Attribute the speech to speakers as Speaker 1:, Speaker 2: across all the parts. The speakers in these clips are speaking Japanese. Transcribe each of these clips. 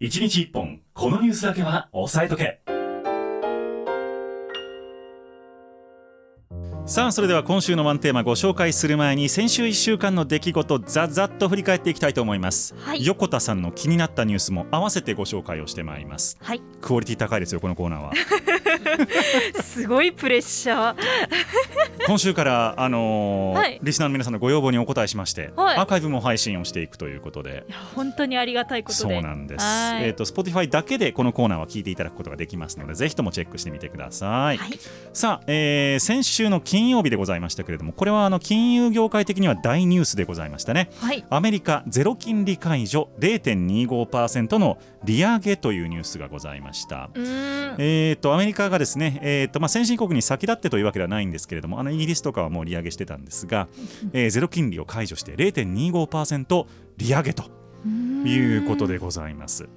Speaker 1: 1日1本このニュースだけは押さえとけ。
Speaker 2: さあそれでは今週のワンテーマご紹介する前に先週1週間の出来事ざざっと振り返っていきたいと思います、
Speaker 3: はい。
Speaker 2: 横田さんの気になったニュースも合わせてご紹介をしてまいります。
Speaker 3: はい。
Speaker 2: クオリティ高いですよこのコーナーは。
Speaker 3: すごいプレッシャー
Speaker 2: 今週からあのー
Speaker 3: はい
Speaker 2: リスナーの皆さんのご要望にお答えしまして、
Speaker 3: はい
Speaker 2: アーカイブも配信をしていくということで
Speaker 3: 本当にありがたいこと
Speaker 2: そう
Speaker 3: で
Speaker 2: なんです。
Speaker 3: はい
Speaker 2: えっ、と Spotify だけでこのコーナーは聞いていただくことができますので、ぜひともチェックしてみてください。
Speaker 3: はい
Speaker 2: さあ、えー先週の金曜日でございましたけれども、これはあの金融業界的には大ニュースでございましたね。
Speaker 3: はい
Speaker 2: アメリカゼロ金利解除0.25%の利上げというニュースがございました。えー、とアメリカがですね、えーとまあ、先進国に先立ってというわけではないんですけれどもあのイギリスとかはもう利上げしてたんですが、えーゼロ金利を解除して0.25%利上げということでございます。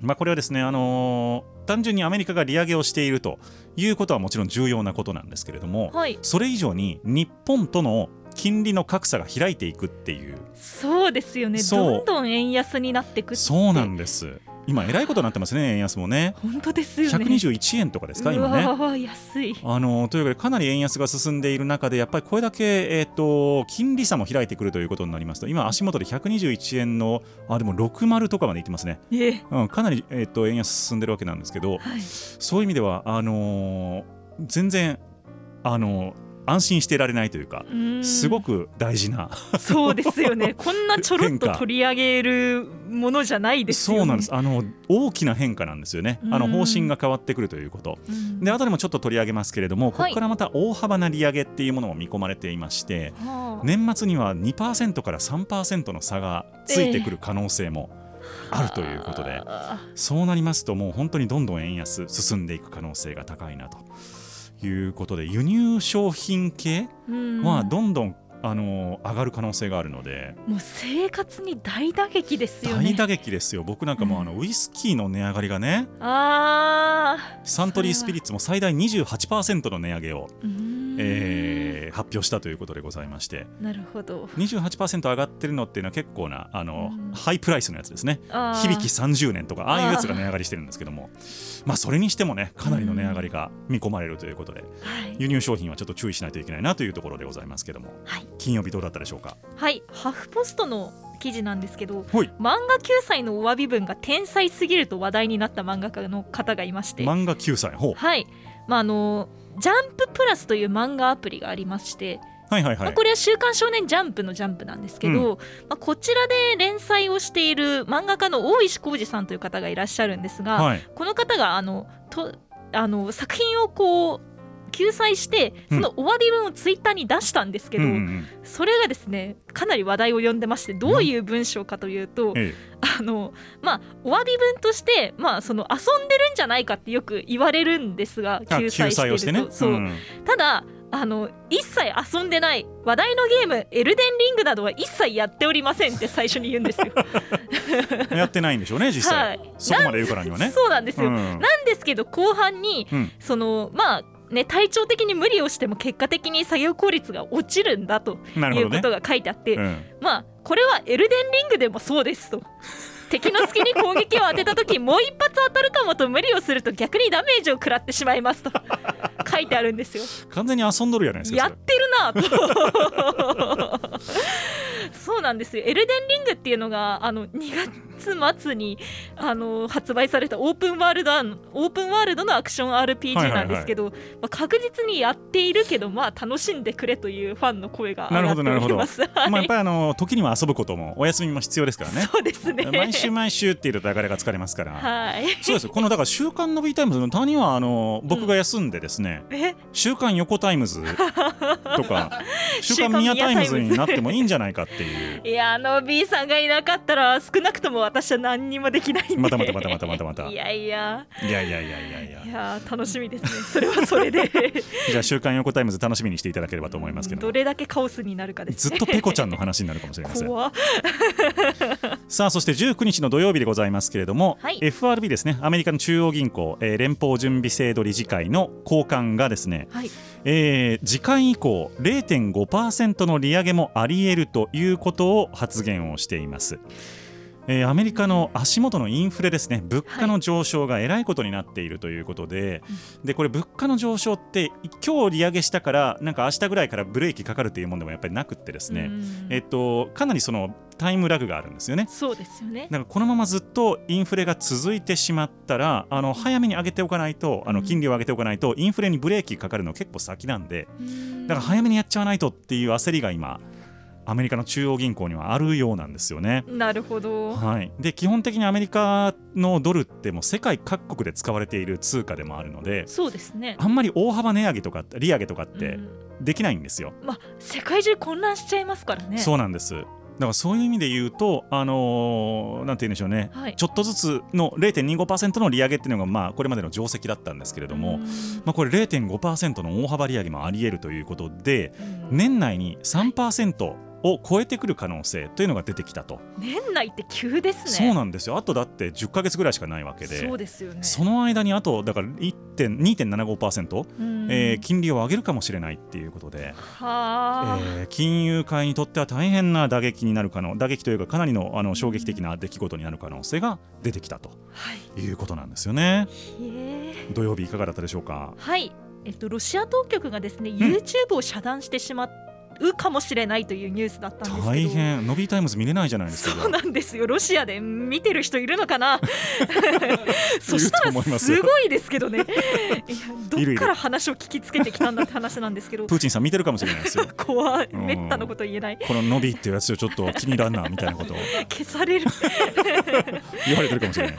Speaker 2: まあ、これはですね、あのー単純にアメリカが利上げをしているということはもちろん重要なことなんですけれども、
Speaker 3: はい。
Speaker 2: それ以上に日本との金利の格差が開いていくっていう。
Speaker 3: そうですよね。どんどん円安になってくって。
Speaker 2: そうなんです今えらいことになってますね円安もね。
Speaker 3: 本当ですよね。
Speaker 2: 121円とかですか
Speaker 3: う
Speaker 2: 今ね。
Speaker 3: 安い。
Speaker 2: あのというわけでかなり円安が進んでいる中でやっぱりこれだけ、えー、と金利差も開いてくるということになりますと今足元で121円のあでも60とかまでいってますね、
Speaker 3: え
Speaker 2: うん、かなり、えー、と円安進んでるわけなんですけど
Speaker 3: はい。
Speaker 2: そういう意味ではあのー全然あのー安心していられないというかすごく大事な
Speaker 3: そうですよね。こんなちょろっと取り上げるものじゃないですよね。
Speaker 2: そうなんです。あの大きな変化なんですよね。あの
Speaker 3: うん
Speaker 2: 方針が変わってくるということ。
Speaker 3: うん。
Speaker 2: で後でもちょっと取り上げますけれどもこ
Speaker 3: はい。
Speaker 2: こからまた大幅な利上げっていうものも見込まれていまして、
Speaker 3: はあ。
Speaker 2: 年末には2%から3%の差がついてくる可能性もあるということで、
Speaker 3: あ。
Speaker 2: そうなりますともう本当にどんどん円安進んでいく可能性が高いなということで輸入商品系はどんどん、あの上がる可能性があるので。
Speaker 3: もう生活に大打撃ですよね。
Speaker 2: 大打撃ですよ。僕なんかもうあのウイスキーの値上がりがね
Speaker 3: あ
Speaker 2: サントリースピリッツも最大28%の値上げを、
Speaker 3: ーうーん
Speaker 2: えー発表したということでございまして。
Speaker 3: なるほど。
Speaker 2: 28%上がってるのっていうのは結構なあの、
Speaker 3: うん。
Speaker 2: ハイプライスのやつですね。響き30年とかああいうやつが値上がりしてるんですけども。まあそれにしてもねかなりの値上がりが見込まれるということで
Speaker 3: はい、
Speaker 2: 輸入商品はちょっと注意しないといけないなというところでございますけども。
Speaker 3: はい。
Speaker 2: 金曜日どうだったでしょうか？
Speaker 3: はい、ハフポストの記事なんですけど漫画9歳のお詫び文が天才すぎると話題になった漫画家の方がいまして。
Speaker 2: 漫画9歳ほう。
Speaker 3: はい。まああのジャンププラスという漫画アプリがありまして、まあ、
Speaker 2: はいはい。はい
Speaker 3: これは「週刊少年ジャンプ」のジャンプなんですけど、まあ、こちらで連載をしている漫画家の大石浩二さんという方がいらっしゃるんですが、
Speaker 2: はい。
Speaker 3: この方があのとあの作品をこう救済してそのお詫び文をツイッターに出したんですけど、
Speaker 2: うんうんうん。
Speaker 3: それがですねかなり話題を呼んでましてどういう文章かというと
Speaker 2: え
Speaker 3: あのまあお詫び文としてまあその遊んでるんじゃないかってよく言われるんですが救済してると。
Speaker 2: をしてね。
Speaker 3: そう、
Speaker 2: ん
Speaker 3: ただあの一切遊んでない話題のゲーム「エルデンリング」などは一切やっておりませんって最初に言うんですよ。
Speaker 2: やってないんでしょうね実際、
Speaker 3: はい。
Speaker 2: そこまで言うからにはね。
Speaker 3: そうなんですよ、
Speaker 2: うん。
Speaker 3: なんですけど後半に
Speaker 2: うん。
Speaker 3: そのまあね体調的に無理をしても結果的に作業効率が落ちるんだということが書いてあって、
Speaker 2: うん
Speaker 3: まあこれはエルデンリングでもそうですと。敵の隙に攻撃を当てた時もう一発当たるかもと無理をすると逆にダメージを食らってしまいますと 書いてあるんですよ。
Speaker 2: 完全に遊んどるじゃないですか
Speaker 3: やってるなとそうなんですよ。エルデンリングっていうのがあの2月末にあの発売されたオープンワールドオープンワールドのアクション RPG なんですけど、まあ、確実にやっているけどまあ楽しんでくれというファンの声が上がっております。はい
Speaker 2: まあやっぱりあの時には遊ぶこともお休みも必要ですからね。
Speaker 3: そうですね。
Speaker 2: 毎週毎週っていうと流れが疲れますから、
Speaker 3: はい。
Speaker 2: そうですよ。このだから「週刊 Nobby タイムズ」の他にはあの僕が休んでですね
Speaker 3: え「
Speaker 2: 週刊横タイムズ」とか「週刊ミヤタイムズ」になってもいいんじゃないかっていう。
Speaker 3: いやあの B さんがいなかったら少なくとも私は何にもできないんで。
Speaker 2: またまたまたまたまたまた。
Speaker 3: いやいや。
Speaker 2: いやいやいやいやいや。
Speaker 3: いや楽しみですね。それはそれで。
Speaker 2: じゃあ「週刊横タイムズ」楽しみにしていただければと思いますけど。
Speaker 3: どれだけカオスになるかですね。
Speaker 2: ずっとペコちゃんの話になるかもしれません。さあそして19日の土曜日でございますけれども、
Speaker 3: はい。
Speaker 2: FRB ですね。アメリカの中央銀行、えー連邦準備制度理事会の高官がですね、
Speaker 3: はい。
Speaker 2: えー次回以降0.5%の利上げもあり得るということを発言をしています。えーアメリカの足元のインフレですね。物価の上昇がえらいことになっているということで,、でこれ物価の上昇って今日利上げしたからなんか明日ぐらいからブレーキかかるというものでもやっぱりなくってですね、
Speaker 3: うん。
Speaker 2: えっと、かなりそのタイムラグがあるんですよね。
Speaker 3: そうですよね。
Speaker 2: だからこのままずっとインフレが続いてしまったらあの早めに上げておかないとあの
Speaker 3: うん
Speaker 2: 金利を上げておかないとインフレにブレーキかかるの結構先なんで。
Speaker 3: うん。
Speaker 2: だから早めにやっちゃわないとっていう焦りが今アメリカの中央銀行にはあるようなんですよね。
Speaker 3: なるほど。
Speaker 2: はい、で基本的にアメリカのドルってもう世界各国で使われている通貨でもあるので
Speaker 3: そうですね。
Speaker 2: あんまり大幅値上げとか利上げとかって
Speaker 3: うん。
Speaker 2: できないんですよ。
Speaker 3: まあ世界中混乱しちゃいますからね。
Speaker 2: そうなんです。だからそういう意味で言うと、あのーなんて言うんでしょうね、
Speaker 3: はい。
Speaker 2: ちょっとずつの0.25%の利上げっていうのが、まあ、これまでの定石だったんですけれども、
Speaker 3: うん。
Speaker 2: まあ、これ0.5%の大幅利上げもあり得るということで
Speaker 3: うん。
Speaker 2: 年内に3%を超えてくる可能性というのが出てきたと、
Speaker 3: 年内って急ですね。
Speaker 2: そうなんですよ。あとだって10ヶ月ぐらいしかないわけで。
Speaker 3: そうですよね。
Speaker 2: その間にあとだから1.2 2.75%、
Speaker 3: うん。
Speaker 2: えー金利を上げるかもしれないっていうことで、
Speaker 3: はあ、
Speaker 2: えー金融界にとっては大変な打撃になる可能打撃というかかなりのあの衝撃的な出来事になる可能性が出てきたと。
Speaker 3: はい。
Speaker 2: いうことなんですよね。土曜日いかがだったでしょうか？
Speaker 3: はい、えっと、ロシア当局がですね、
Speaker 2: ん。
Speaker 3: YouTube を遮断してしまうかもしれないというニュースだったんですけど。
Speaker 2: 大変 Nobby タイムズ見れないじゃないですか。
Speaker 3: そうなんですよ。ロシアで見てる人いるのかな？そしたら
Speaker 2: す
Speaker 3: ごいですけどね。いやどっから話を聞きつけてきたんだって話なんですけど。
Speaker 2: プーチンさん見てるかもしれないですよ。
Speaker 3: 怖い。
Speaker 2: うん。
Speaker 3: めったなこと言えない。
Speaker 2: このノビーっていうやつをちょっと気に入らんなみたいなことを。
Speaker 3: 消される。
Speaker 2: 言われてるかもしれない。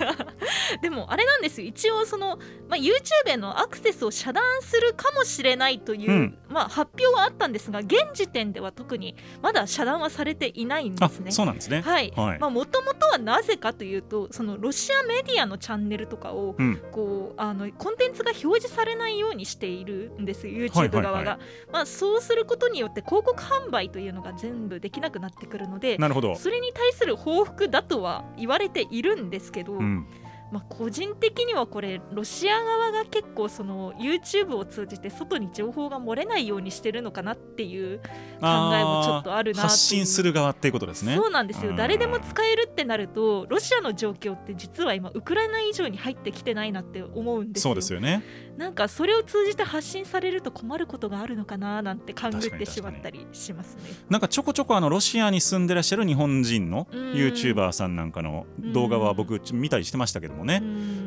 Speaker 3: でもあれなんですよ。一応その、まあ、YouTube へのアクセスを遮断するかもしれないという、
Speaker 2: うん
Speaker 3: まあ、発表はあったんですが現時点では特にまだ遮断はされていないんで
Speaker 2: あ
Speaker 3: すね。
Speaker 2: そうなんですね。
Speaker 3: はい
Speaker 2: はい
Speaker 3: まあ、もともとはなぜかというとそのロシアメディアのチャンネルとかを
Speaker 2: うん
Speaker 3: こうあのコンテンツが表示されないようにしているんですよ
Speaker 2: はい
Speaker 3: YouTube
Speaker 2: はい
Speaker 3: 側が、
Speaker 2: は
Speaker 3: まあ、そうすることによって広告販売というのが全部できなくなってくるので
Speaker 2: なるほど。
Speaker 3: それに対する報復だとは言われているんですけど、
Speaker 2: うん、
Speaker 3: まあ、個人的にはこれロシア側が結構その YouTube を通じて外に情報が漏れないようにしてるのかなっていう考えもちょっとあるな
Speaker 2: 発信する側っていうことですね。
Speaker 3: そうなんですよ。
Speaker 2: うん。
Speaker 3: 誰でも使えるってなるとロシアの状況って実は今ウクライナ以上に入ってきてないなって思うんですよ。
Speaker 2: そうですよね。
Speaker 3: なんかそれを通じて発信されると困ることがあるのかななんて勘ぐってしまったりしますね。
Speaker 2: なんかちょこちょこあのロシアに住んでらっしゃる日本人の
Speaker 3: うん。
Speaker 2: YouTuber さんなんかの動画は僕見たりしてましたけどもね。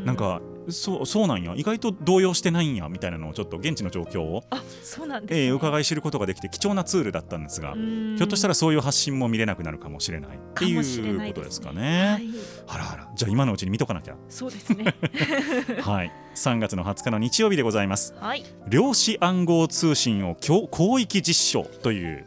Speaker 2: なんかそうそうなんや。意外と動揺してないんやみたいなのをちょっと現地の状況を、
Speaker 3: あそうなんです、ね。
Speaker 2: えー伺い知ることができて貴重なツールだったんですが、
Speaker 3: ひ
Speaker 2: ひょっとしたらそういう発信も見れなくなるかもしれないっていう
Speaker 3: い
Speaker 2: ことですか
Speaker 3: は
Speaker 2: ね。
Speaker 3: い、
Speaker 2: あらあら。じゃあ今のうちに見とかなきゃ。
Speaker 3: そうですね。
Speaker 2: はい。3月の20日の日曜日でございます。
Speaker 3: はい。
Speaker 2: 量子暗号通信を強広域実証という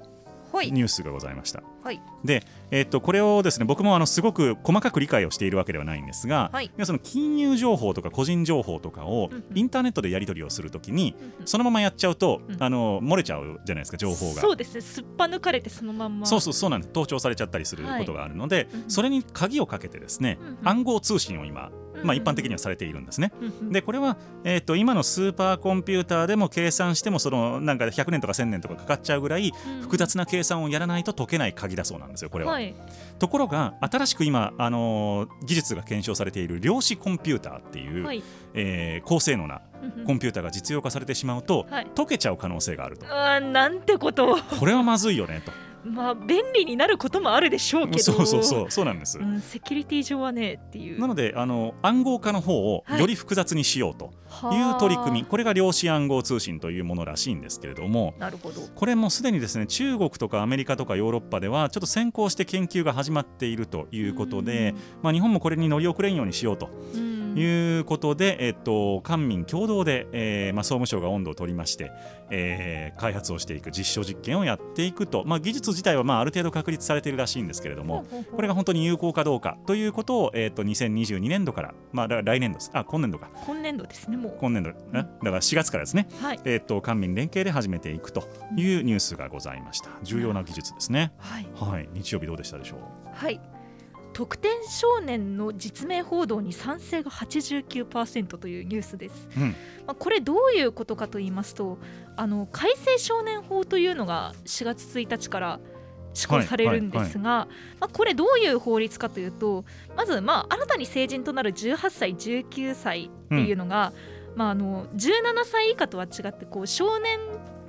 Speaker 3: はい。
Speaker 2: ニュースがございました。
Speaker 3: はい。
Speaker 2: で、えっとこれをですね僕もあのすごく細かく理解をしているわけではないんですが、
Speaker 3: はい。
Speaker 2: その金融情報とか個人情報とかをインターネットでやり取りをするときにそのままやっちゃうと、
Speaker 3: うん。
Speaker 2: あの漏れちゃうじゃないですか情報が。
Speaker 3: そうですね。すっぱ抜かれてそのまんま。
Speaker 2: そうそうそうなんです。盗聴されちゃったりすることがあるので、
Speaker 3: うんうん
Speaker 2: それに鍵をかけてですね、暗号通信を今、まあ、一般的に
Speaker 3: は、
Speaker 2: はされているんですね。でこれは、えー、と今のスーパーコンピューターでも計算してもそのなんか100年とか1000年とかかかっちゃうぐらい
Speaker 3: うん
Speaker 2: 複雑な計算をやらないと解けない鍵だそうなんですよこれは。
Speaker 3: はい
Speaker 2: ところが新しく今、あのー技術が検証されている量子コンピューターっていう、
Speaker 3: はい
Speaker 2: えー高性能なコンピューターが実用化されてしまうと、
Speaker 3: はい
Speaker 2: 解けちゃう可能性があると。
Speaker 3: あーなんてことを
Speaker 2: これはまずいよねと。
Speaker 3: まあ便利になることもあるでしょうけど
Speaker 2: そうそうそうそうなんです。
Speaker 3: うん、セキュリティ上はねっていう。
Speaker 2: なのであの暗号化の方を
Speaker 3: はい。
Speaker 2: より複雑にしようという取り組み、これが量子暗号通信というものらしいんですけれども
Speaker 3: なるほど。
Speaker 2: これもすでにですね中国とかアメリカとかヨーロッパではちょっと先行して研究が始まっているということで、まあ、日本もこれに乗り遅れんようにしようと。
Speaker 3: うん
Speaker 2: いうことで、えっと、官民共同で、えーまあ、総務省が温度を取りまして、えー開発をしていく実証実験をやっていくと、まあ、技術自体はまあある程度確立されているらしいんですけれども、これが本当に有効かどうかということを、えー、と2022年度から、まあ、来年度です。あ今年度か。
Speaker 3: 今年度ですねもう。
Speaker 2: 今年度、えだから4月からですね、
Speaker 3: はい。
Speaker 2: えー、と官民連携で始めていくというニュースがございました。重要な技術ですね、
Speaker 3: はい。
Speaker 2: はい、日曜日どうでしたでしょう？
Speaker 3: はい特典少年の実名報道に賛成が89%というニュースです、
Speaker 2: うん。
Speaker 3: まあ、これどういうことかと言いますとあの改正少年法というのが4月1日から施行されるんですが、まあ、これどういう法律かというとまずまあ新たに成人となる18歳19歳っていうのが、まあ、あの17歳以下とは違ってこう少年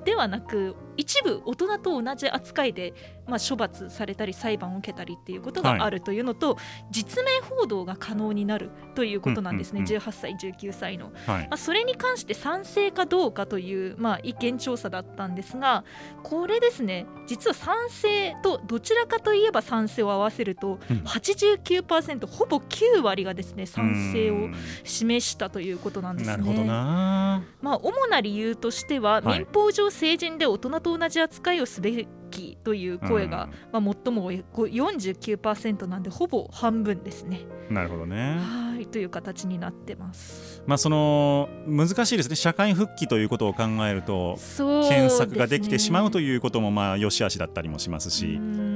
Speaker 3: ではなく一部大人と同じ扱いで、まあ、処罰されたり裁判を受けたりっていうことがあるというのと、実名報道が可能になるということなんですね、
Speaker 2: うんうんうん。
Speaker 3: 18歳19歳の。
Speaker 2: はい。
Speaker 3: まあ、それに関して賛成かどうかという、まあ、意見調査だったんですがこれですね実は賛成とどちらかといえば賛成を合わせると
Speaker 2: うん。
Speaker 3: 89%ほぼ9割がですね賛成を
Speaker 2: うん
Speaker 3: 示したということなんですね。
Speaker 2: なるほどな。
Speaker 3: まあ、主な理由としては、
Speaker 2: はい。
Speaker 3: 民法上成人で大人と同じ扱いをすべきという声が、まあ、最も多いこう49%なんでほぼ半分ですね。
Speaker 2: なるほどね。
Speaker 3: はいという形になってます。
Speaker 2: まあその難しいですね。社会復帰ということを考えると
Speaker 3: ね。
Speaker 2: 検索ができてしまうということもまあ良し悪しだったりもしますし、
Speaker 3: うん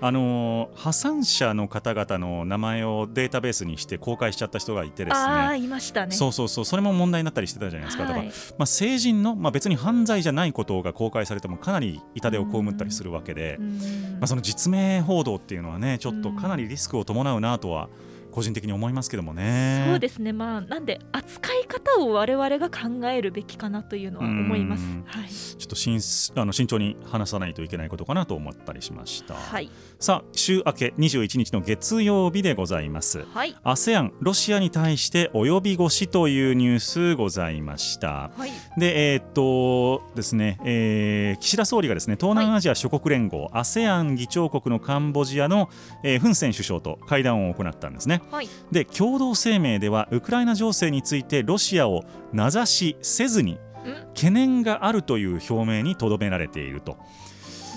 Speaker 2: あの破産者の方々の名前をデータベースにして公開しちゃった人がいてです
Speaker 3: ああ
Speaker 2: ね
Speaker 3: いましたね。
Speaker 2: そうそうそう。それも問題になったりしてたじゃないですか、だから
Speaker 3: はい
Speaker 2: まあ、成人の、まあ、別に犯罪じゃないことが公開されてもかなり痛手を被ったりするわけで、
Speaker 3: うん。
Speaker 2: まあ、その実名報道っていうのはねちょっとかなりリスクを伴うなとは個人的に思いますけどもね。
Speaker 3: そうですねまあなんで扱い方を我々が考えるべきかなというのは思います
Speaker 2: うん。
Speaker 3: はい。
Speaker 2: ちょっとしんあの慎重に話さないといけないことかなと思ったりしました。
Speaker 3: はい。
Speaker 2: さあ週明け21日の月曜日でございます。
Speaker 3: はい。
Speaker 2: ASEAN ロシアに対して及び腰というニュースございました。
Speaker 3: はい。
Speaker 2: でえーっとですね、えー岸田総理がですね東南アジア諸国連合、ASEAN 議長国のカンボジアの、えーフン・セン首相と会談を行ったんですね。
Speaker 3: はい。
Speaker 2: で共同声明ではウクライナ情勢についてロシアを名指しせずに
Speaker 3: うん
Speaker 2: 懸念があるという表明にとどめられていると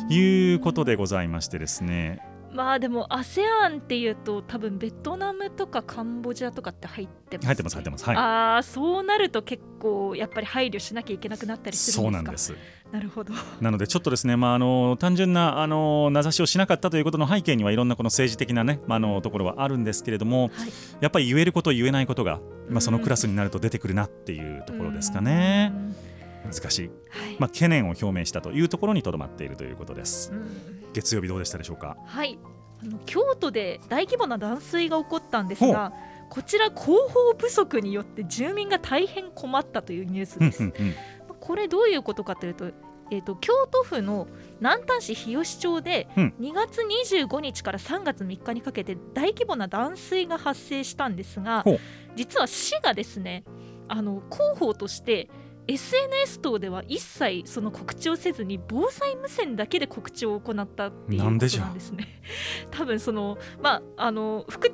Speaker 2: いうことでございましてですね
Speaker 3: まあでも ASEAN っていうと多分ベトナムとかカンボジアとかって入ってます、
Speaker 2: 入ってます入ってます。はい。
Speaker 3: ああそうなると結構やっぱり配慮しなきゃいけなくなったりするんですか？
Speaker 2: そうなんです。
Speaker 3: なるほど
Speaker 2: なのでちょっとですね、まあ、あの単純なあの名指しをしなかったということの背景にはいろんなこの政治的な、ねまあ、あのところはあるんですけれども、
Speaker 3: はい。
Speaker 2: やっぱり言えること言えないことが、まあ、その
Speaker 3: うん。
Speaker 2: クラスになると出てくるなっていうところですかね。
Speaker 3: うん。
Speaker 2: 難しい、
Speaker 3: はい、
Speaker 2: まあ、懸念を表明したというところにとどまっているということです。
Speaker 3: うん
Speaker 2: 月曜日どうでしたでしょうか？
Speaker 3: はい。あの京都で大規模な断水が起こったんですがこちら広報不足によって住民が大変困ったというニュースです。
Speaker 2: うんうんうん。
Speaker 3: これどういうことかというと,、えー、と京都府の南丹市日吉町で
Speaker 2: うん。
Speaker 3: 2月25日から3月3日にかけて大規模な断水が発生したんですが実は市がですねあの広報として SNS 等では一切その告知をせずに防災無線だけで告知を行ったっていうことなん
Speaker 2: で
Speaker 3: すね。多分そのまああの副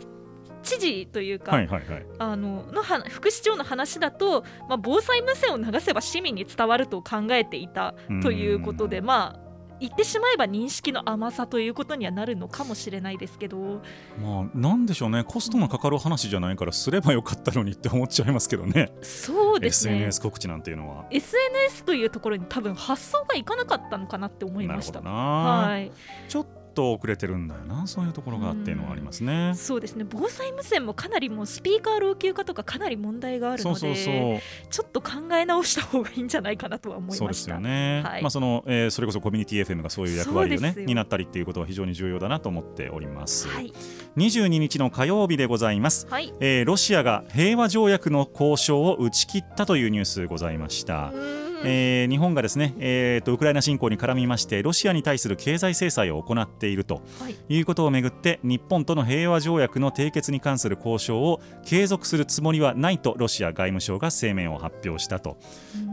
Speaker 3: 知事というか、
Speaker 2: はいはいはい。
Speaker 3: あののは副市長の話だと、まあ、防災無線を流せば市民に伝わると考えていたということで
Speaker 2: うん。
Speaker 3: まあ言ってしまえば認識の甘さということにはなるのかもしれないですけど。
Speaker 2: まあなんでしょうね。コストのかかる話じゃないからすればよかったのにって思っちゃいますけどね。
Speaker 3: そうですね。
Speaker 2: SNS 告知なんていうのは。
Speaker 3: SNS というところに多分発想がいかなかったのかなって思いました。
Speaker 2: なるほどな、
Speaker 3: はい、
Speaker 2: ちょっと遅れてるんだよな。そういうところがっていうのはありますね。
Speaker 3: そうですね。防災無線もかなりもうスピーカー老朽化とかかなり問題があるので
Speaker 2: そうそうそう。
Speaker 3: ちょっと考え直した方がいいんじゃないかなとは思いました。
Speaker 2: そうですよね、
Speaker 3: はい。
Speaker 2: まあその、えーそれこそコミュニティ FM がそういう役割をね
Speaker 3: そうですよ。
Speaker 2: 担ったりっていうことは非常に重要だなと思っております、
Speaker 3: はい、
Speaker 2: 22日の火曜日でございます、
Speaker 3: はい。
Speaker 2: えーロシアが平和条約の交渉を打ち切ったというニュースございました、
Speaker 3: うーん
Speaker 2: えー日本がですね、えーとウクライナ侵攻に絡みましてロシアに対する経済制裁を行っていると
Speaker 3: はい
Speaker 2: いうことをめぐって日本との平和条約の締結に関する交渉を継続するつもりはないとロシア外務省が声明を発表したと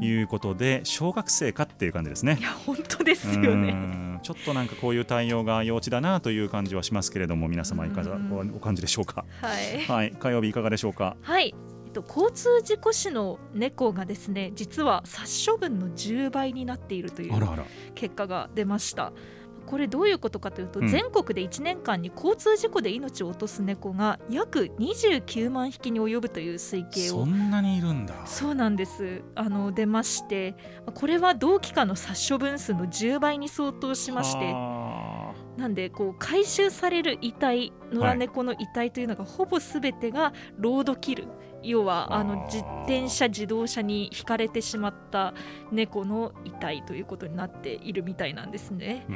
Speaker 2: いうことで小学生かっていう感じですね
Speaker 3: い。や本当ですよね。
Speaker 2: んちょっとなんかこういう対応が幼稚だなという感じはしますけれども皆様いかが
Speaker 3: うん
Speaker 2: お感じでしょうか？
Speaker 3: はい。
Speaker 2: はい、火曜日いかがでしょうか？
Speaker 3: はい。と交通事故死の猫がですね実は殺処分の10倍になっているという
Speaker 2: あらあら。
Speaker 3: 結果が出ました。これどういうことかというと、
Speaker 2: うん
Speaker 3: 全国で1年間に交通事故で命を落とす猫が約29万匹に及ぶという推計を
Speaker 2: そんなにいるんだ。
Speaker 3: そうなんですあの出ましてこれは同期間の殺処分数の10倍に相当しまして
Speaker 2: は
Speaker 3: なんでこう回収される遺体野良猫の遺体というのがほぼすべてがロードキル要はあの自転車自動車にひかれてしまった猫の遺体ということになっているみたいなんですね。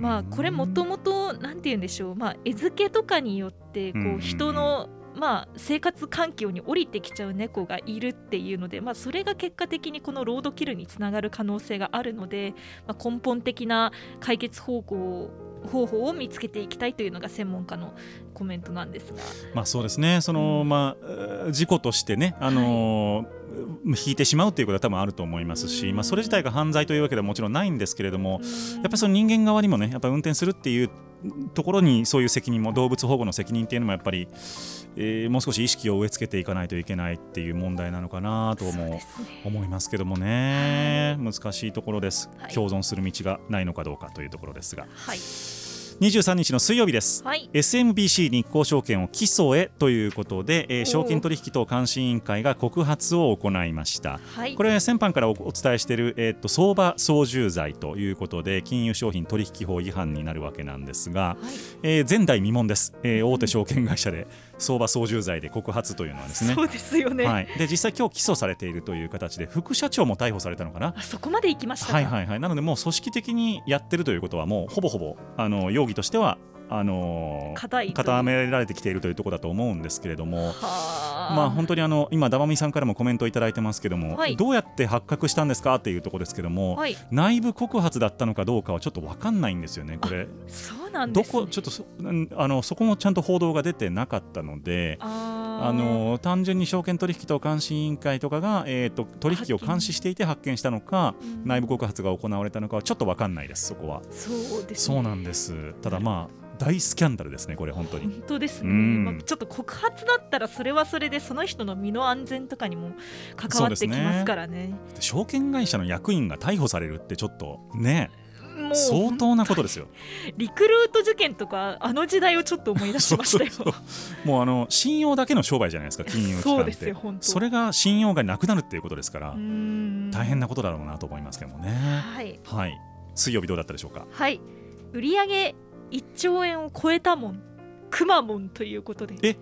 Speaker 3: まあこれもともとなんて言うんでしょう、まあ、餌付けとかによってこ
Speaker 2: う
Speaker 3: 人の、まあ、生活環境に降りてきちゃう猫がいるっていうので、まあ、それが結果的にこのロードキルにつながる可能性があるので、まあ、根本的な解決方向方法を見つけていきたいというのが専門家のコメントなんですが。
Speaker 2: まあそうですね。その、
Speaker 3: うん。
Speaker 2: まあえー事故としてね、あのー引いてしまうということは多分あると思いますし、
Speaker 3: うん。
Speaker 2: まあ、それ自体が犯罪というわけではもちろんないんですけれども、やっぱりその人間側にもねやっぱ運転するっていうところにそういう責任も動物保護の責任っていうのもやっぱり、えーもう少し意識を植え付けていかないといけないっていう問題なのかなとも思いますけどもね、難しいところです、
Speaker 3: はい。
Speaker 2: 共存する道がないのかどうかというところですが。
Speaker 3: はい、
Speaker 2: 23日の水曜日です。
Speaker 3: はい、
Speaker 2: SMBC 日興証券を起訴へということで、えー証券取引等監視委員会が告発を行いました。
Speaker 3: はい、
Speaker 2: これ先般からおお伝えしている、えー、と相場操縦罪ということで金融商品取引法違反になるわけなんですが、
Speaker 3: はい。
Speaker 2: えー前代未聞です、えー大手証券会社で相場操縦罪で告発というのはですね。
Speaker 3: そうですよね、
Speaker 2: はい、で実際今日起訴されているという形で副社長も逮捕されたのかな。
Speaker 3: あそこまで行きましたか、
Speaker 2: はいはいはい。なのでもう組織的にやってるということはもうほぼほぼあの容疑としてはあのー
Speaker 3: 固
Speaker 2: められてきているというところだと思うんですけれども。
Speaker 3: はあ。
Speaker 2: まあ本当にあの今ダマミさんからもコメントいただいてますけども、
Speaker 3: はい。
Speaker 2: どうやって発覚したんですかっていうところですけども、
Speaker 3: はい。
Speaker 2: 内部告発だったのかどうかはちょっと分かんないんですよねこれ。
Speaker 3: そうなん
Speaker 2: ど
Speaker 3: です、ね、
Speaker 2: こちょっとそんあのそこもちゃんと報道が出てなかったので
Speaker 3: あ
Speaker 2: の単純に証券取引等監視委員会とかが、えー、と取引を監視していて発見したのか
Speaker 3: うん。
Speaker 2: 内部告発が行われたのかはちょっと分かんないですそこは。
Speaker 3: そうです、
Speaker 2: そうなんです。ただまあ大スキャンダルですねこれ本当に。
Speaker 3: 本当ですね、
Speaker 2: うん。
Speaker 3: まあ、ちょっと告発だったらそれはそれでその人の身の安全とかにも関わってきますからね。
Speaker 2: 証券会社の役員が逮捕されるってちょっとね相当なことですよ。
Speaker 3: リクルート事件とかあの時代をちょっと思い出しましたよ。
Speaker 2: もうあの信用だけの商売じゃないですか 金融機関って。それが信用がなくなるっていうことですから、
Speaker 3: 大
Speaker 2: 大変なことだろうなと思いますけどもね。
Speaker 3: はい。
Speaker 2: はい。水曜日どうだったでしょうか？
Speaker 3: はい。売上1兆円を超えたもん。くまモンということで。
Speaker 2: え？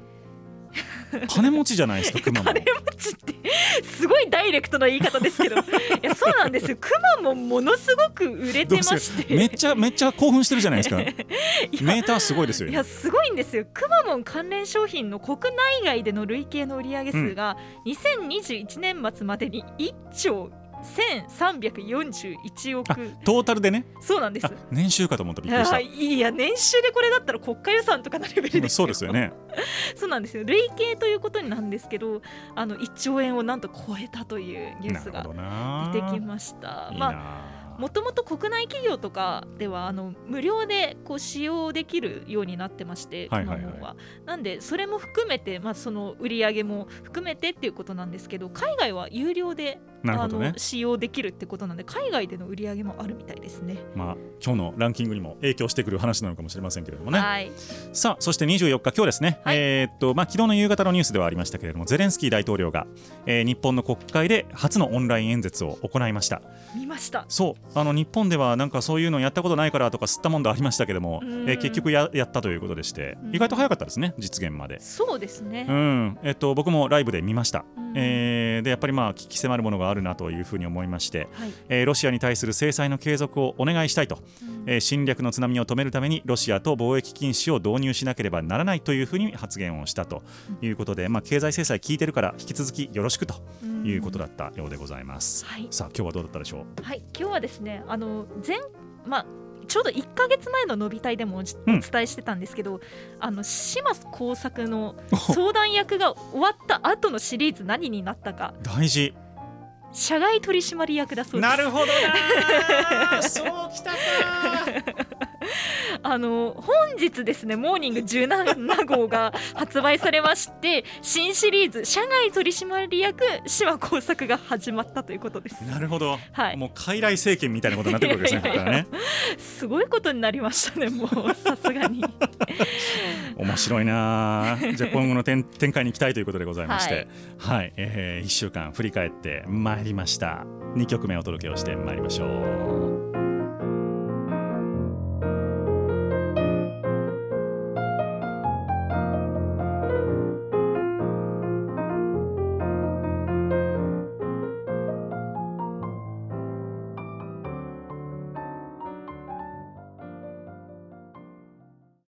Speaker 2: 金持ちじゃないですか 熊も。
Speaker 3: 金持ちってすごいダイレクトな言い方ですけど。いやそうなんですよ。くまモンものすごく売れてまして。
Speaker 2: めっちゃめっちゃ興奮してるじゃないですか。メーターすごいですよ。
Speaker 3: いやすごいんですよ。くまモン関連商品の国内外での累計の売上数が2021年末までに1兆1341億
Speaker 2: あトータルでね。
Speaker 3: そうなんです
Speaker 2: あ年収かと思ったびっくりした
Speaker 3: あ。いや年収でこれだったら国家予算とかのレベルですよ
Speaker 2: そうですよね。
Speaker 3: そうなんですよ累計ということになんですけどあの1兆円をなんと超えたというニュースが。出てきましたまあ
Speaker 2: な。
Speaker 3: もともと国内企業とかではあの無料でこう使用できるようになってまして、
Speaker 2: はいはいはい
Speaker 3: はなんでそれも含めて、まあ、その売り上げも含めてっていうことなんですけど海外は有料で、あ
Speaker 2: なるほどね
Speaker 3: の。使用できるってことなんで海外での売り上げもあるみたいですね。
Speaker 2: まあ今日のランキングにも影響してくる話なのかもしれませんけれどもね。
Speaker 3: はい、
Speaker 2: さあそして24日今日ですね、
Speaker 3: はい
Speaker 2: えーっとまあ昨日の夕方のニュースではありましたけれどもゼレンスキー大統領が、えー日本の国会で初のオンライン演説を行いました
Speaker 3: 見ました。
Speaker 2: そうあの日本ではなんかそういうのやったことないからとか吸ったもんだありましたけども、え
Speaker 3: うん
Speaker 2: ー結局ややったということでして
Speaker 3: うん
Speaker 2: 意外と早かったですね実現まで。
Speaker 3: そうですね
Speaker 2: う。んえっと、僕もライブで見ました、
Speaker 3: うん
Speaker 2: えーでやっぱりまあ危機迫るものがあるなというふうに思いまして、
Speaker 3: はい。
Speaker 2: えーロシアに対する制裁の継続をお願いしたいと、
Speaker 3: うん。
Speaker 2: えー侵略の津波を止めるためにロシアと貿易禁止を導入しなければならないというふうに発言をしたということで、まあ、経済制裁効いてるから引き続きよろしくということだったようでございます。
Speaker 3: はい。
Speaker 2: さあ今日はどうだったでしょう？
Speaker 3: はい、今日はですね、あの前まあちょうど1か月前の伸びたいでもお伝えしてたんですけど、あの島耕作の相談役が終わった後のシリーズ何になったか、
Speaker 2: 大事
Speaker 3: 社外取締役だそうです。
Speaker 2: なるほどな そうきたか
Speaker 3: あの本日ですね、モーニング17号が発売されまして、新シリーズ社外取締役島耕作が始まったということです。
Speaker 2: なるほど、
Speaker 3: はい。
Speaker 2: もう傀儡政権みたいなことになってくるわけですねね。
Speaker 3: すごいことになりましたね、もうさすがに。
Speaker 2: 面白いなじゃあ今後の展展開に期待ということでございまして。
Speaker 3: は
Speaker 2: はい。い、え1週間振り返ってまいりました。2曲目お届けをしてまいりましょう